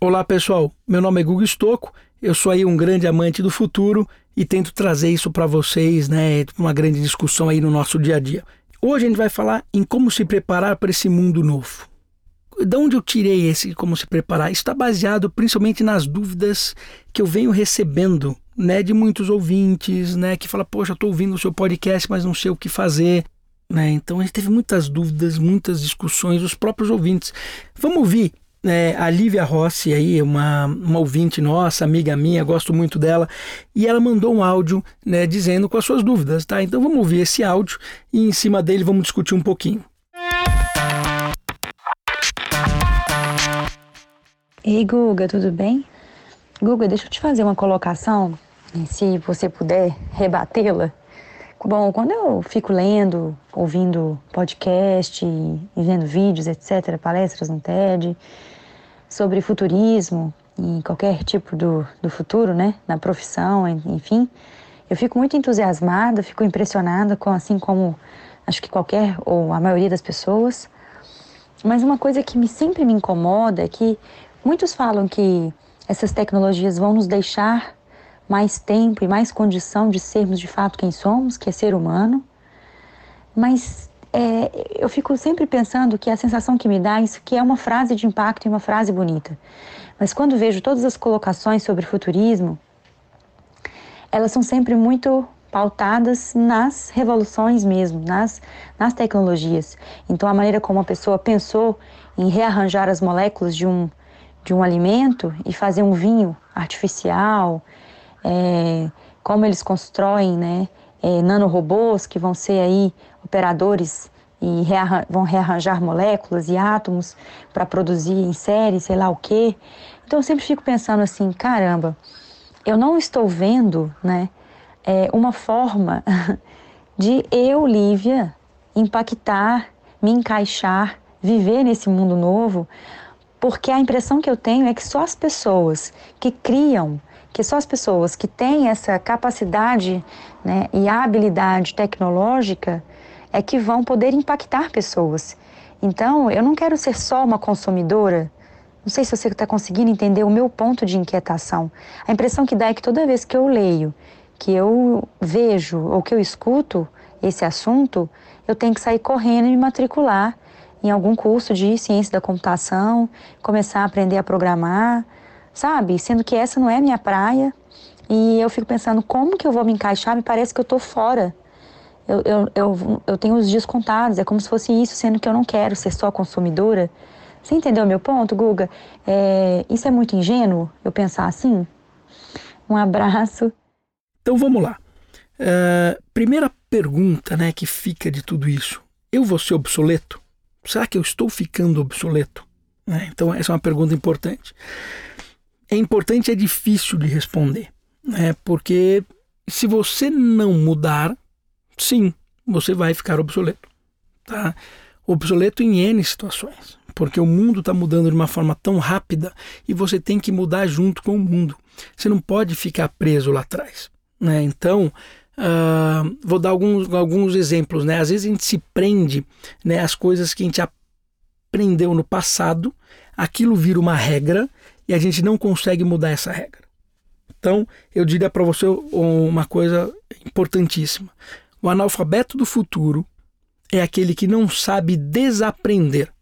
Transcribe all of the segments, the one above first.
Olá pessoal, meu nome é Gugu Stocco, eu sou aí um grande amante do futuro e tento trazer isso para vocês, né, uma grande discussão aí no nosso dia a dia. Hoje a gente vai falar em como se preparar para esse mundo novo. De onde eu tirei esse como se preparar? Está baseado principalmente nas dúvidas que eu venho recebendo, né, de muitos ouvintes, né, que fala, poxa, estou ouvindo o seu podcast, mas não sei o que fazer. Né? Então a gente teve muitas dúvidas, muitas discussões, os próprios ouvintes. Vamos ouvir é, a Lívia Rossi, aí, uma, uma ouvinte nossa, amiga minha, gosto muito dela, e ela mandou um áudio né, dizendo com as suas dúvidas, tá? Então vamos ouvir esse áudio e em cima dele vamos discutir um pouquinho. Ei, Guga, tudo bem? Guga, deixa eu te fazer uma colocação, se você puder rebatê-la. Bom, quando eu fico lendo, ouvindo podcast e vendo vídeos, etc., palestras no TED, sobre futurismo e qualquer tipo do, do futuro, né, na profissão, enfim, eu fico muito entusiasmada, fico impressionada com, assim como acho que qualquer ou a maioria das pessoas. Mas uma coisa que me, sempre me incomoda é que muitos falam que essas tecnologias vão nos deixar mais tempo e mais condição de sermos de fato quem somos, que é ser humano. Mas é, eu fico sempre pensando que a sensação que me dá é isso que é uma frase de impacto e uma frase bonita. Mas quando vejo todas as colocações sobre futurismo, elas são sempre muito pautadas nas revoluções mesmo, nas, nas tecnologias. Então, a maneira como a pessoa pensou em rearranjar as moléculas de um, de um alimento e fazer um vinho artificial, é, como eles constroem né, é, nanorobôs que vão ser aí operadores e rearran vão rearranjar moléculas e átomos para produzir em série, sei lá o quê. Então eu sempre fico pensando assim, caramba, eu não estou vendo né, é, uma forma de eu, Lívia, impactar, me encaixar, viver nesse mundo novo, porque a impressão que eu tenho é que só as pessoas que criam que só as pessoas que têm essa capacidade né, e habilidade tecnológica é que vão poder impactar pessoas. Então, eu não quero ser só uma consumidora. Não sei se você está conseguindo entender o meu ponto de inquietação. A impressão que dá é que toda vez que eu leio, que eu vejo ou que eu escuto esse assunto, eu tenho que sair correndo e me matricular em algum curso de ciência da computação, começar a aprender a programar, sabe? Sendo que essa não é minha praia. E eu fico pensando, como que eu vou me encaixar? Me parece que eu tô fora. Eu, eu, eu, eu tenho os dias contados, é como se fosse isso, sendo que eu não quero ser só consumidora. Você entendeu meu ponto, Guga? É, isso é muito ingênuo, eu pensar assim? Um abraço. Então vamos lá. Uh, primeira pergunta né, que fica de tudo isso: eu vou ser obsoleto? Será que eu estou ficando obsoleto? Né? Então, essa é uma pergunta importante é importante, é difícil de responder, né? Porque se você não mudar, sim, você vai ficar obsoleto, tá? Obsoleto em N situações, porque o mundo está mudando de uma forma tão rápida e você tem que mudar junto com o mundo. Você não pode ficar preso lá atrás, né? Então, uh, vou dar alguns, alguns exemplos, né? Às vezes a gente se prende, né? As coisas que a gente aprendeu no passado, aquilo vira uma regra e a gente não consegue mudar essa regra. Então, eu diria para você uma coisa importantíssima. O analfabeto do futuro é aquele que não sabe desaprender.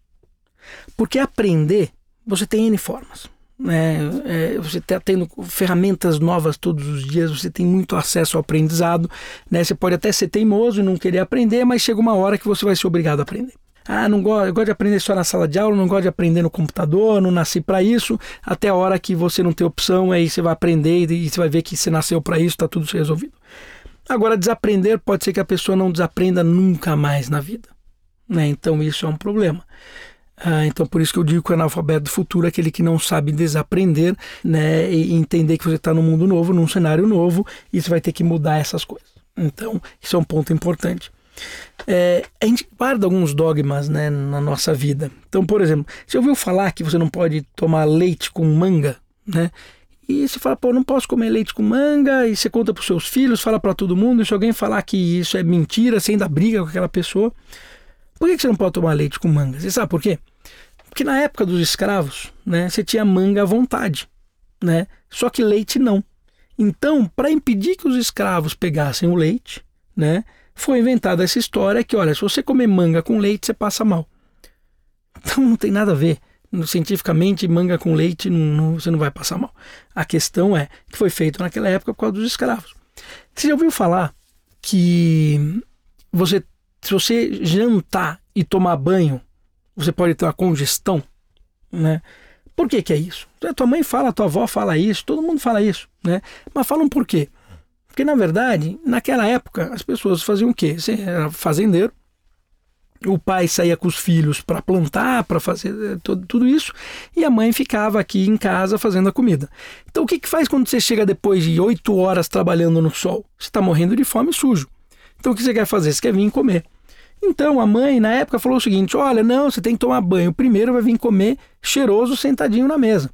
Porque aprender, você tem N formas. Né? É, você está tendo ferramentas novas todos os dias, você tem muito acesso ao aprendizado. Né? Você pode até ser teimoso e não querer aprender, mas chega uma hora que você vai ser obrigado a aprender. Ah, não gosto, eu gosto de aprender só na sala de aula, não gosto de aprender no computador, não nasci para isso. Até a hora que você não tem opção, aí você vai aprender e você vai ver que você nasceu para isso, está tudo resolvido. Agora, desaprender pode ser que a pessoa não desaprenda nunca mais na vida. Né? Então, isso é um problema. Ah, então, por isso que eu digo que o analfabeto do futuro é aquele que não sabe desaprender né? e entender que você está num mundo novo, num cenário novo, e você vai ter que mudar essas coisas. Então, isso é um ponto importante. É, a gente guarda alguns dogmas né, na nossa vida. Então, por exemplo, você ouviu falar que você não pode tomar leite com manga, né? E você fala, pô, não posso comer leite com manga, e você conta para os seus filhos, fala para todo mundo, e se alguém falar que isso é mentira, você ainda briga com aquela pessoa. Por que você não pode tomar leite com manga? Você sabe por quê? Porque na época dos escravos, né, você tinha manga à vontade, né? Só que leite não. Então, para impedir que os escravos pegassem o leite, né, foi inventada essa história que, olha, se você comer manga com leite, você passa mal. Então não tem nada a ver. Cientificamente, manga com leite não, não, você não vai passar mal. A questão é que foi feito naquela época por causa dos escravos. Você já ouviu falar que você, se você jantar e tomar banho, você pode ter uma congestão, né? Por que, que é isso? A tua mãe fala, a tua avó fala isso, todo mundo fala isso, né? Mas falam por quê? Porque, na verdade, naquela época, as pessoas faziam o quê? Você era fazendeiro, o pai saía com os filhos para plantar, para fazer eh, tudo, tudo, isso, e a mãe ficava aqui em casa fazendo a comida. Então, o que, que faz quando você chega depois de oito horas trabalhando no sol? Você está morrendo de fome sujo. Então, o que você quer fazer? Você quer vir comer. Então, a mãe, na época, falou o seguinte: olha, não, você tem que tomar banho. Primeiro vai vir comer cheiroso sentadinho na mesa.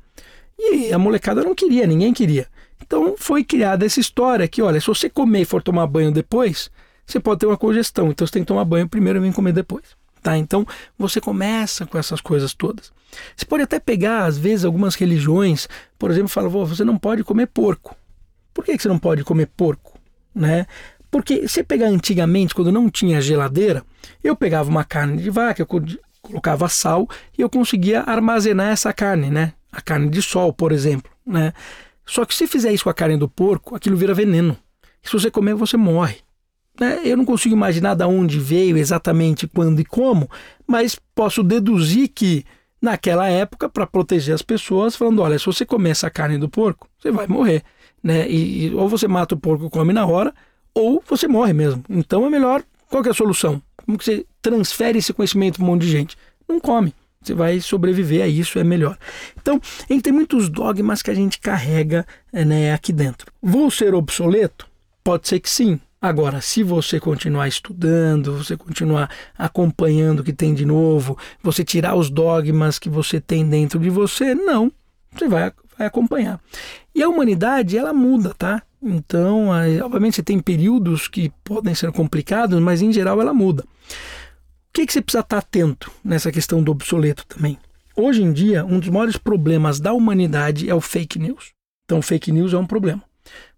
E a molecada não queria, ninguém queria. Então, foi criada essa história que, olha, se você comer e for tomar banho depois você pode ter uma congestão. Então você tem que tomar banho primeiro e vir comer depois. Tá? Então você começa com essas coisas todas. Você pode até pegar, às vezes, algumas religiões, por exemplo, fala, você não pode comer porco. Por que você não pode comer porco? Né? Porque se pegar antigamente, quando não tinha geladeira, eu pegava uma carne de vaca, eu colocava sal e eu conseguia armazenar essa carne, né? A carne de sol, por exemplo, né? Só que se fizer isso com a carne do porco, aquilo vira veneno. Se você comer, você morre. Né? Eu não consigo imaginar de onde veio exatamente quando e como, mas posso deduzir que naquela época, para proteger as pessoas, falando: olha, se você comer essa carne do porco, você vai morrer. Né? E, e ou você mata o porco e come na hora, ou você morre mesmo. Então é melhor. Qual é a solução? Como que você transfere esse conhecimento para um monte de gente? Não come. Você vai sobreviver a isso, é melhor. Então, tem muitos dogmas que a gente carrega né, aqui dentro. Vou ser obsoleto? Pode ser que sim. Agora, se você continuar estudando, você continuar acompanhando o que tem de novo, você tirar os dogmas que você tem dentro de você, não, você vai, vai acompanhar. E a humanidade, ela muda, tá? Então, obviamente, você tem períodos que podem ser complicados, mas em geral ela muda. Que, que você precisa estar atento nessa questão do obsoleto também? Hoje em dia, um dos maiores problemas da humanidade é o fake news. Então, fake news é um problema.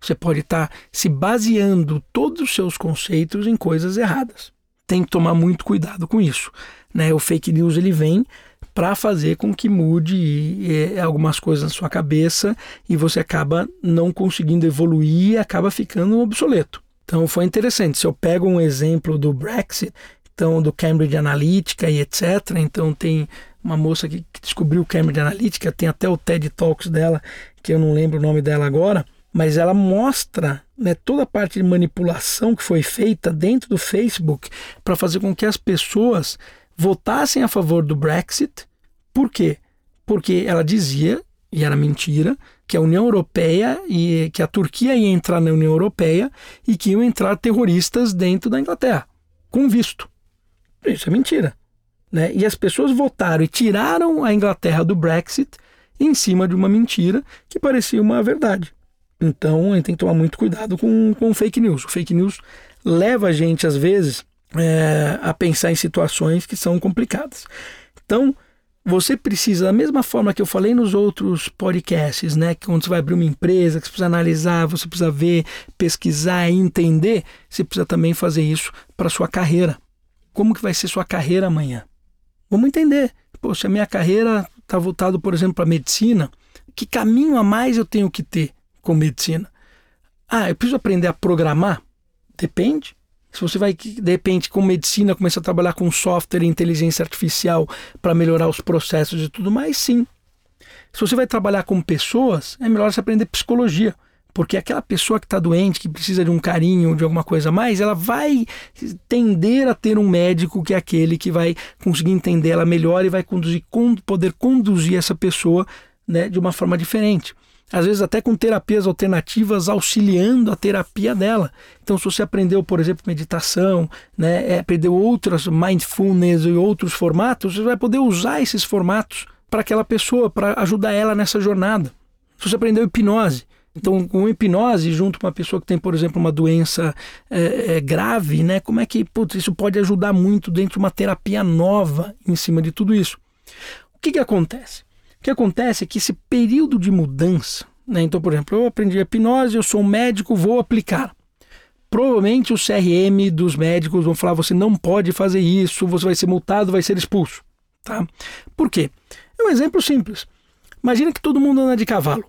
Você pode estar tá se baseando todos os seus conceitos em coisas erradas. Tem que tomar muito cuidado com isso. Né? O fake news ele vem para fazer com que mude algumas coisas na sua cabeça e você acaba não conseguindo evoluir e acaba ficando obsoleto. Então foi interessante. Se eu pego um exemplo do Brexit, então do Cambridge Analytica e etc. Então tem uma moça que, que descobriu Cambridge Analytica, tem até o TED Talks dela, que eu não lembro o nome dela agora mas ela mostra né, toda a parte de manipulação que foi feita dentro do Facebook para fazer com que as pessoas votassem a favor do Brexit. Por quê? Porque ela dizia, e era mentira, que a União Europeia e que a Turquia ia entrar na União Europeia e que iam entrar terroristas dentro da Inglaterra, com visto. Isso é mentira. Né? E as pessoas votaram e tiraram a Inglaterra do Brexit em cima de uma mentira que parecia uma verdade. Então a gente tem que tomar muito cuidado com, com fake news. O fake news leva a gente, às vezes, é, a pensar em situações que são complicadas. Então, você precisa, da mesma forma que eu falei nos outros podcasts, né? Que quando você vai abrir uma empresa, que você precisa analisar, você precisa ver, pesquisar e entender, você precisa também fazer isso para sua carreira. Como que vai ser sua carreira amanhã? Vamos entender. Pô, se a minha carreira está voltada, por exemplo, para medicina, que caminho a mais eu tenho que ter? com medicina. Ah, eu preciso aprender a programar? Depende. Se você vai, de repente, com medicina, começar a trabalhar com software e inteligência artificial para melhorar os processos e tudo mais, sim. Se você vai trabalhar com pessoas, é melhor você aprender psicologia. Porque aquela pessoa que está doente, que precisa de um carinho, de alguma coisa a mais, ela vai tender a ter um médico que é aquele que vai conseguir entender ela melhor e vai conduzir, poder conduzir essa pessoa né, de uma forma diferente às vezes até com terapias alternativas auxiliando a terapia dela. Então, se você aprendeu, por exemplo, meditação, né, é, aprendeu outras mindfulness e outros formatos, você vai poder usar esses formatos para aquela pessoa, para ajudar ela nessa jornada. Se você aprendeu hipnose, então, com hipnose, junto com uma pessoa que tem, por exemplo, uma doença é, é, grave, né? Como é que putz, isso pode ajudar muito dentro de uma terapia nova em cima de tudo isso? que, que acontece? O que acontece é que esse período de mudança, né? então, por exemplo, eu aprendi hipnose, eu sou um médico, vou aplicar. Provavelmente o CRM dos médicos vão falar: você não pode fazer isso, você vai ser multado, vai ser expulso. Tá? Por quê? É um exemplo simples. Imagina que todo mundo anda de cavalo,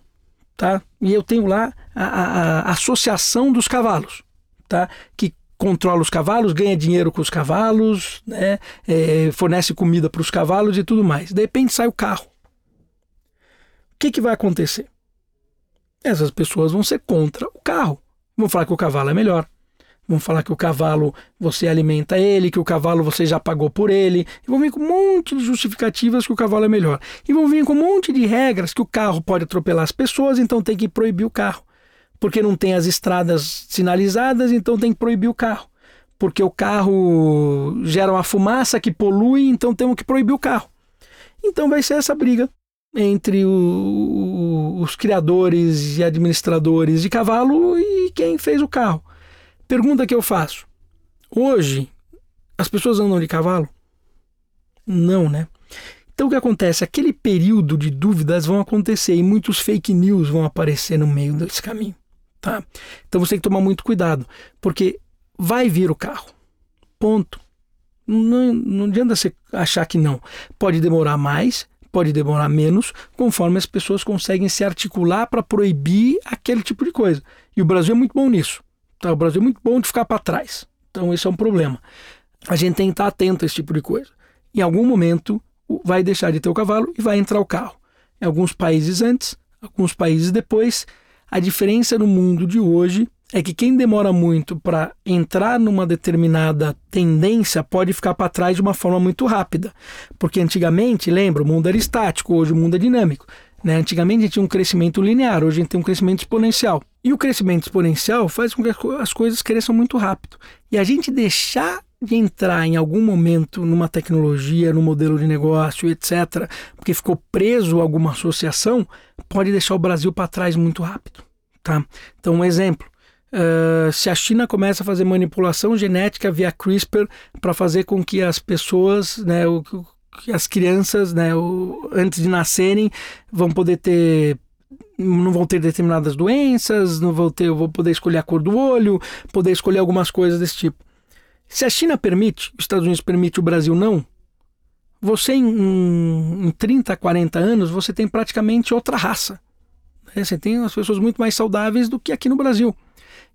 tá? E eu tenho lá a, a, a associação dos cavalos, tá? Que controla os cavalos, ganha dinheiro com os cavalos, né? É, fornece comida para os cavalos e tudo mais. De repente sai o carro. O que, que vai acontecer? Essas pessoas vão ser contra o carro. Vão falar que o cavalo é melhor. Vão falar que o cavalo você alimenta ele, que o cavalo você já pagou por ele. E vão vir com um monte de justificativas que o cavalo é melhor. E vão vir com um monte de regras que o carro pode atropelar as pessoas, então tem que proibir o carro. Porque não tem as estradas sinalizadas, então tem que proibir o carro. Porque o carro gera uma fumaça que polui, então temos que proibir o carro. Então vai ser essa briga entre o, os criadores e administradores de cavalo e quem fez o carro. Pergunta que eu faço: hoje as pessoas andam de cavalo? Não, né? Então o que acontece? Aquele período de dúvidas vão acontecer e muitos fake news vão aparecer no meio desse caminho, tá? Então você tem que tomar muito cuidado, porque vai vir o carro. Ponto. Não, não adianta você achar que não. Pode demorar mais, pode demorar menos, conforme as pessoas conseguem se articular para proibir aquele tipo de coisa. E o Brasil é muito bom nisso. Tá? O Brasil é muito bom de ficar para trás. Então, esse é um problema. A gente tem que estar atento a esse tipo de coisa. Em algum momento, vai deixar de ter o cavalo e vai entrar o carro. Em alguns países antes, alguns países depois. A diferença no mundo de hoje é que quem demora muito para entrar numa determinada tendência pode ficar para trás de uma forma muito rápida. Porque antigamente, lembra, o mundo era estático, hoje o mundo é dinâmico. Né? Antigamente a gente tinha um crescimento linear, hoje a gente tem um crescimento exponencial. E o crescimento exponencial faz com que as coisas cresçam muito rápido. E a gente deixar de entrar em algum momento numa tecnologia, num modelo de negócio, etc., porque ficou preso a alguma associação, pode deixar o Brasil para trás muito rápido. Tá? Então, um exemplo. Uh, se a China começa a fazer manipulação genética via CRISPR para fazer com que as pessoas, né, o, as crianças, né, o, antes de nascerem, vão poder ter não vão ter determinadas doenças, não vão ter, vou poder escolher a cor do olho, poder escolher algumas coisas desse tipo. Se a China permite, os Estados Unidos permite, o Brasil não, você em, em 30, 40 anos, você tem praticamente outra raça. Né? Você tem as pessoas muito mais saudáveis do que aqui no Brasil.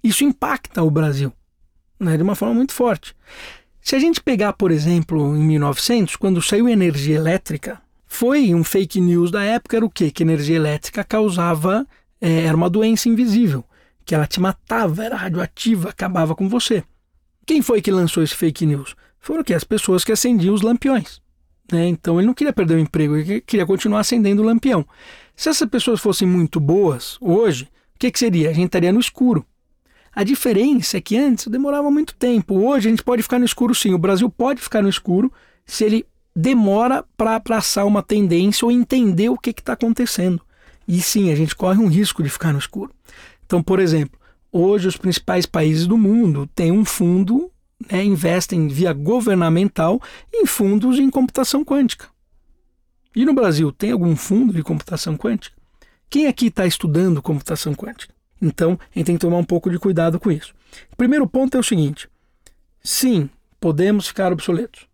Isso impacta o Brasil né, de uma forma muito forte. Se a gente pegar, por exemplo, em 1900, quando saiu energia elétrica, foi um fake news da época, era o quê? Que energia elétrica causava, é, era uma doença invisível, que ela te matava, era radioativa, acabava com você. Quem foi que lançou esse fake news? Foram que as pessoas que acendiam os lampiões. Né? Então ele não queria perder o emprego, ele queria continuar acendendo o lampião. Se essas pessoas fossem muito boas hoje, o que, que seria? A gente estaria no escuro. A diferença é que antes demorava muito tempo. Hoje a gente pode ficar no escuro sim. O Brasil pode ficar no escuro se ele demora para abraçar uma tendência ou entender o que está acontecendo. E sim, a gente corre um risco de ficar no escuro. Então, por exemplo, hoje os principais países do mundo têm um fundo, né, investem via governamental em fundos em computação quântica. E no Brasil, tem algum fundo de computação quântica? Quem aqui está estudando computação quântica? Então, a gente tem que tomar um pouco de cuidado com isso. Primeiro ponto é o seguinte: sim, podemos ficar obsoletos.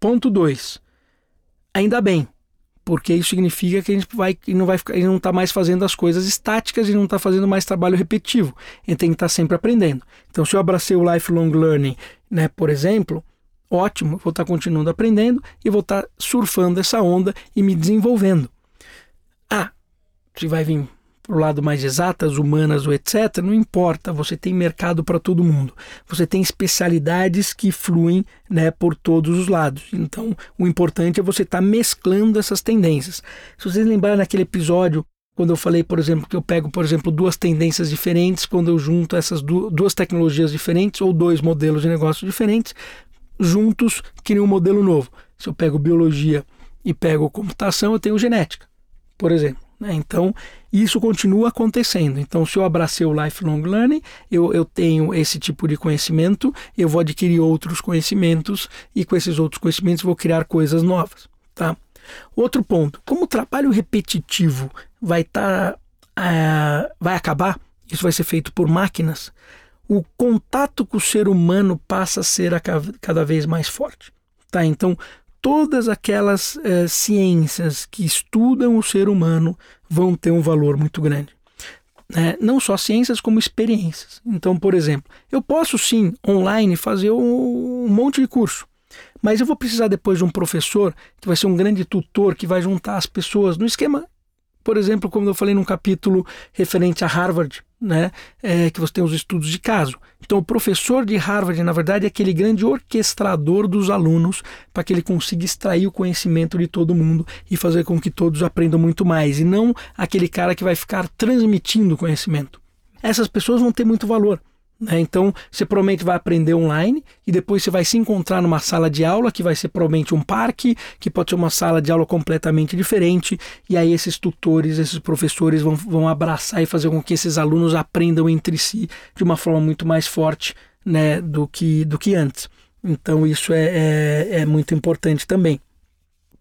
Ponto 2. Ainda bem, porque isso significa que a gente vai, não vai ficar, não está mais fazendo as coisas estáticas e não está fazendo mais trabalho repetitivo. A gente tem que estar tá sempre aprendendo. Então, se eu abracei o lifelong learning, né, por exemplo, ótimo, vou estar tá continuando aprendendo e vou estar tá surfando essa onda e me desenvolvendo. Ah, se vai vir para o lado mais exatas, humanas ou etc., não importa, você tem mercado para todo mundo. Você tem especialidades que fluem né, por todos os lados. Então, o importante é você estar tá mesclando essas tendências. Se vocês lembrarem naquele episódio, quando eu falei, por exemplo, que eu pego, por exemplo, duas tendências diferentes, quando eu junto essas duas tecnologias diferentes ou dois modelos de negócio diferentes, juntos criam um modelo novo. Se eu pego biologia e pego computação, eu tenho genética, por exemplo. Né? Então, isso continua acontecendo. Então, se eu abracei o lifelong learning, eu, eu tenho esse tipo de conhecimento, eu vou adquirir outros conhecimentos e com esses outros conhecimentos vou criar coisas novas. Tá? Outro ponto, como o trabalho repetitivo vai estar tá, uh, vai acabar, isso vai ser feito por máquinas, o contato com o ser humano passa a ser a cada vez mais forte. Tá? Então, todas aquelas uh, ciências que estudam o ser humano vão ter um valor muito grande. Né? Não só ciências, como experiências. Então, por exemplo, eu posso sim, online, fazer um, um monte de curso. Mas eu vou precisar depois de um professor que vai ser um grande tutor que vai juntar as pessoas no esquema por exemplo, como eu falei num capítulo referente a Harvard, né, é, que você tem os estudos de caso. Então, o professor de Harvard, na verdade, é aquele grande orquestrador dos alunos para que ele consiga extrair o conhecimento de todo mundo e fazer com que todos aprendam muito mais, e não aquele cara que vai ficar transmitindo conhecimento. Essas pessoas vão ter muito valor. Né? Então, você provavelmente vai aprender online e depois você vai se encontrar numa sala de aula que vai ser provavelmente um parque, que pode ser uma sala de aula completamente diferente. E aí, esses tutores, esses professores vão, vão abraçar e fazer com que esses alunos aprendam entre si de uma forma muito mais forte né, do, que, do que antes. Então, isso é, é, é muito importante também.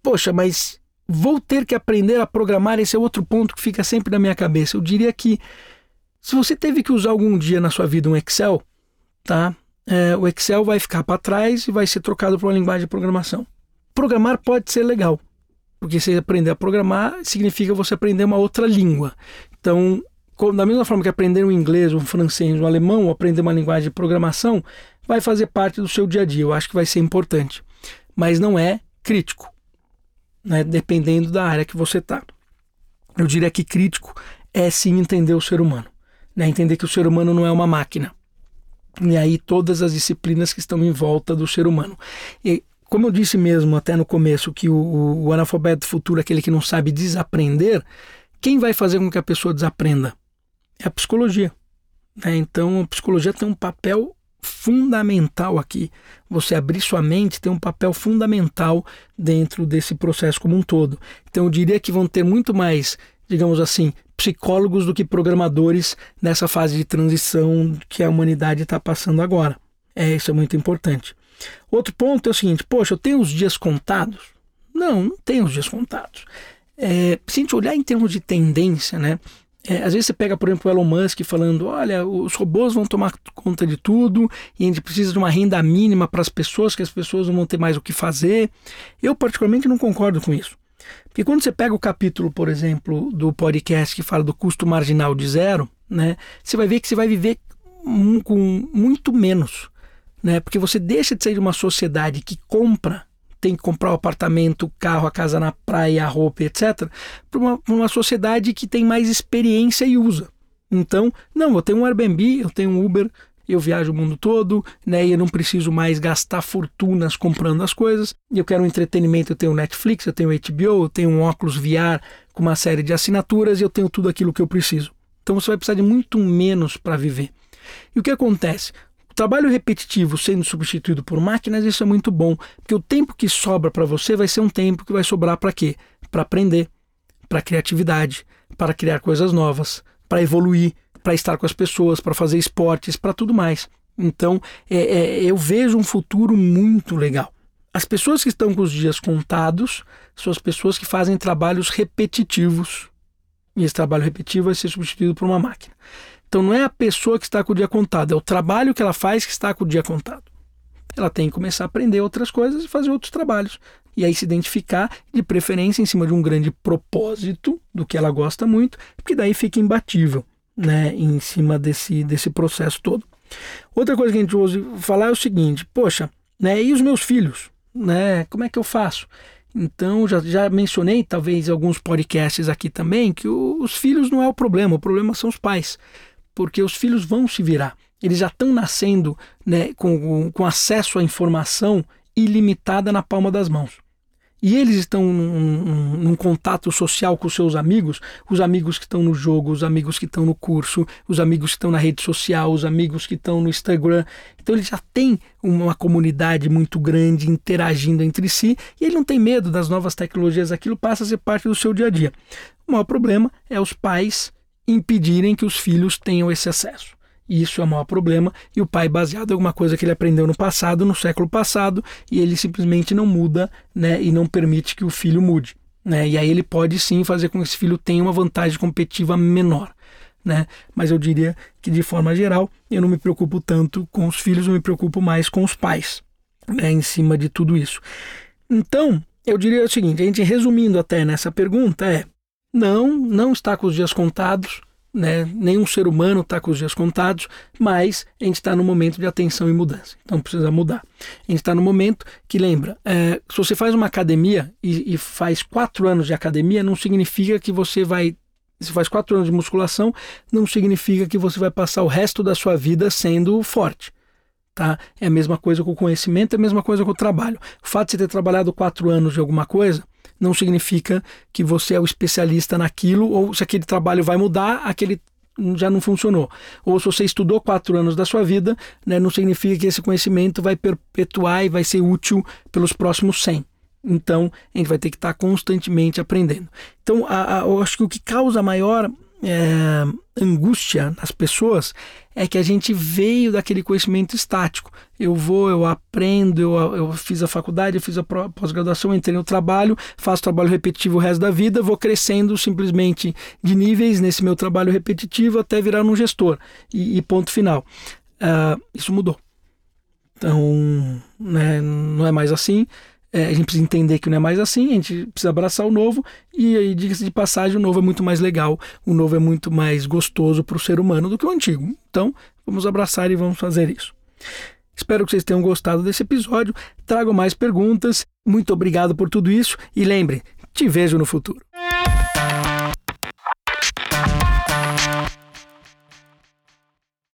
Poxa, mas vou ter que aprender a programar. Esse é outro ponto que fica sempre na minha cabeça. Eu diria que se você teve que usar algum dia na sua vida um Excel, tá? É, o Excel vai ficar para trás e vai ser trocado por uma linguagem de programação. Programar pode ser legal, porque você aprender a programar significa você aprender uma outra língua. Então, da mesma forma que aprender um inglês, um francês, um alemão, ou aprender uma linguagem de programação, vai fazer parte do seu dia a dia. Eu acho que vai ser importante, mas não é crítico, né? dependendo da área que você está. Eu diria que crítico é sim entender o ser humano né? entender que o ser humano não é uma máquina. E aí todas as disciplinas que estão em volta do ser humano. E como eu disse mesmo até no começo que o, o analfabeto futuro, aquele que não sabe desaprender, quem vai fazer com que a pessoa desaprenda? É a psicologia. Né? Então a psicologia tem um papel fundamental aqui. Você abrir sua mente tem um papel fundamental dentro desse processo como um todo. Então eu diria que vão ter muito mais, digamos assim, psicólogos do que programadores nessa fase de transição que a humanidade está passando agora. É, isso é muito importante. Outro ponto é o seguinte: poxa, eu tenho os dias contados? Não, não tenho os dias contados. É, se a gente olhar em termos de tendência, né? É, às vezes você pega, por exemplo, o Elon Musk falando: olha, os robôs vão tomar conta de tudo e a gente precisa de uma renda mínima para as pessoas, que as pessoas não vão ter mais o que fazer. Eu, particularmente, não concordo com isso. Porque quando você pega o capítulo, por exemplo, do podcast que fala do custo marginal de zero, né, você vai ver que você vai viver com muito menos. Né? Porque você deixa de ser de uma sociedade que compra, tem que comprar o apartamento, o carro, a casa na praia, a roupa, etc., para uma, uma sociedade que tem mais experiência e usa. Então, não, eu tenho um Airbnb, eu tenho um Uber, eu viajo o mundo todo, né? E eu não preciso mais gastar fortunas comprando as coisas. Eu quero um entretenimento, eu tenho Netflix, eu tenho HBO, eu tenho um óculos VR com uma série de assinaturas e eu tenho tudo aquilo que eu preciso. Então você vai precisar de muito menos para viver. E o que acontece? O trabalho repetitivo sendo substituído por máquinas, isso é muito bom, porque o tempo que sobra para você vai ser um tempo que vai sobrar para quê? Para aprender, para criatividade, para criar coisas novas, para evoluir, para estar com as pessoas, para fazer esportes, para tudo mais. Então, é, é, eu vejo um futuro muito legal. As pessoas que estão com os dias contados são as pessoas que fazem trabalhos repetitivos. E esse trabalho repetitivo vai ser substituído por uma máquina. Então, não é a pessoa que está com o dia contado, é o trabalho que ela faz que está com o dia contado. Ela tem que começar a aprender outras coisas e fazer outros trabalhos. E aí se identificar, de preferência, em cima de um grande propósito do que ela gosta muito, porque daí fica imbatível né, em cima desse, desse processo todo. Outra coisa que a gente ouve falar é o seguinte: poxa, né, e os meus filhos? Né, como é que eu faço? Então, já, já mencionei, talvez, alguns podcasts aqui também, que o, os filhos não é o problema, o problema são os pais, porque os filhos vão se virar. Eles já estão nascendo né, com, com acesso à informação ilimitada na palma das mãos e eles estão num, num, contato social com seus amigos, os amigos que estão no jogo, os amigos que estão no curso, os amigos que estão na rede social, os amigos que estão no Instagram. Então ele já tem uma comunidade muito grande interagindo entre si e ele não tem medo das novas tecnologias, aquilo passa a ser parte do seu dia a dia. O maior problema é os pais impedirem que os filhos tenham esse acesso. Isso é o maior problema. E o pai, baseado em alguma coisa que ele aprendeu no passado, no século passado, e ele simplesmente não muda né, e não permite que o filho mude. Né? E aí ele pode sim fazer com que esse filho tenha uma vantagem competitiva menor. Né? Mas eu diria que de forma geral eu não me preocupo tanto com os filhos, eu me preocupo mais com os pais, né? Em cima de tudo isso. Então eu diria o seguinte, a gente resumindo até nessa pergunta é não, não está com os dias contados, né? Nenhum ser humano está com os dias contados, mas a gente está no momento de atenção e mudança. Então precisa mudar. A gente está no momento que lembra, é, se você faz uma academia e, e faz quatro anos de academia, não significa que você vai se faz quatro anos de musculação, não significa que você vai passar o resto da sua vida sendo forte. Tá? É a mesma coisa com o conhecimento, é a mesma coisa com o trabalho. O fato de você ter trabalhado quatro anos de alguma coisa não significa que você é o especialista naquilo, ou se aquele trabalho vai mudar, aquele já não funcionou. Ou se você estudou quatro anos da sua vida, né, não significa que esse conhecimento vai perpetuar e vai ser útil pelos próximos 100. Então, a gente vai ter que estar constantemente aprendendo. Então, a, a, eu acho que o que causa maior é, angústia nas pessoas é que a gente veio daquele conhecimento estático. Eu vou, eu aprendo, eu, eu fiz a faculdade, eu fiz a pós-graduação, entrei no trabalho, faço trabalho repetitivo o resto da vida, vou crescendo simplesmente de níveis nesse meu trabalho repetitivo até virar um gestor. E, e ponto final. Uh, isso mudou. Então, né, não é mais assim. É, a gente precisa entender que não é mais assim, a gente precisa abraçar o novo e aí, diga-se de passagem, o novo é muito mais legal, o novo é muito mais gostoso para o ser humano do que o antigo. Então, vamos abraçar e vamos fazer isso. Espero que vocês tenham gostado desse episódio. Trago mais perguntas. Muito obrigado por tudo isso e lembre, te vejo no futuro.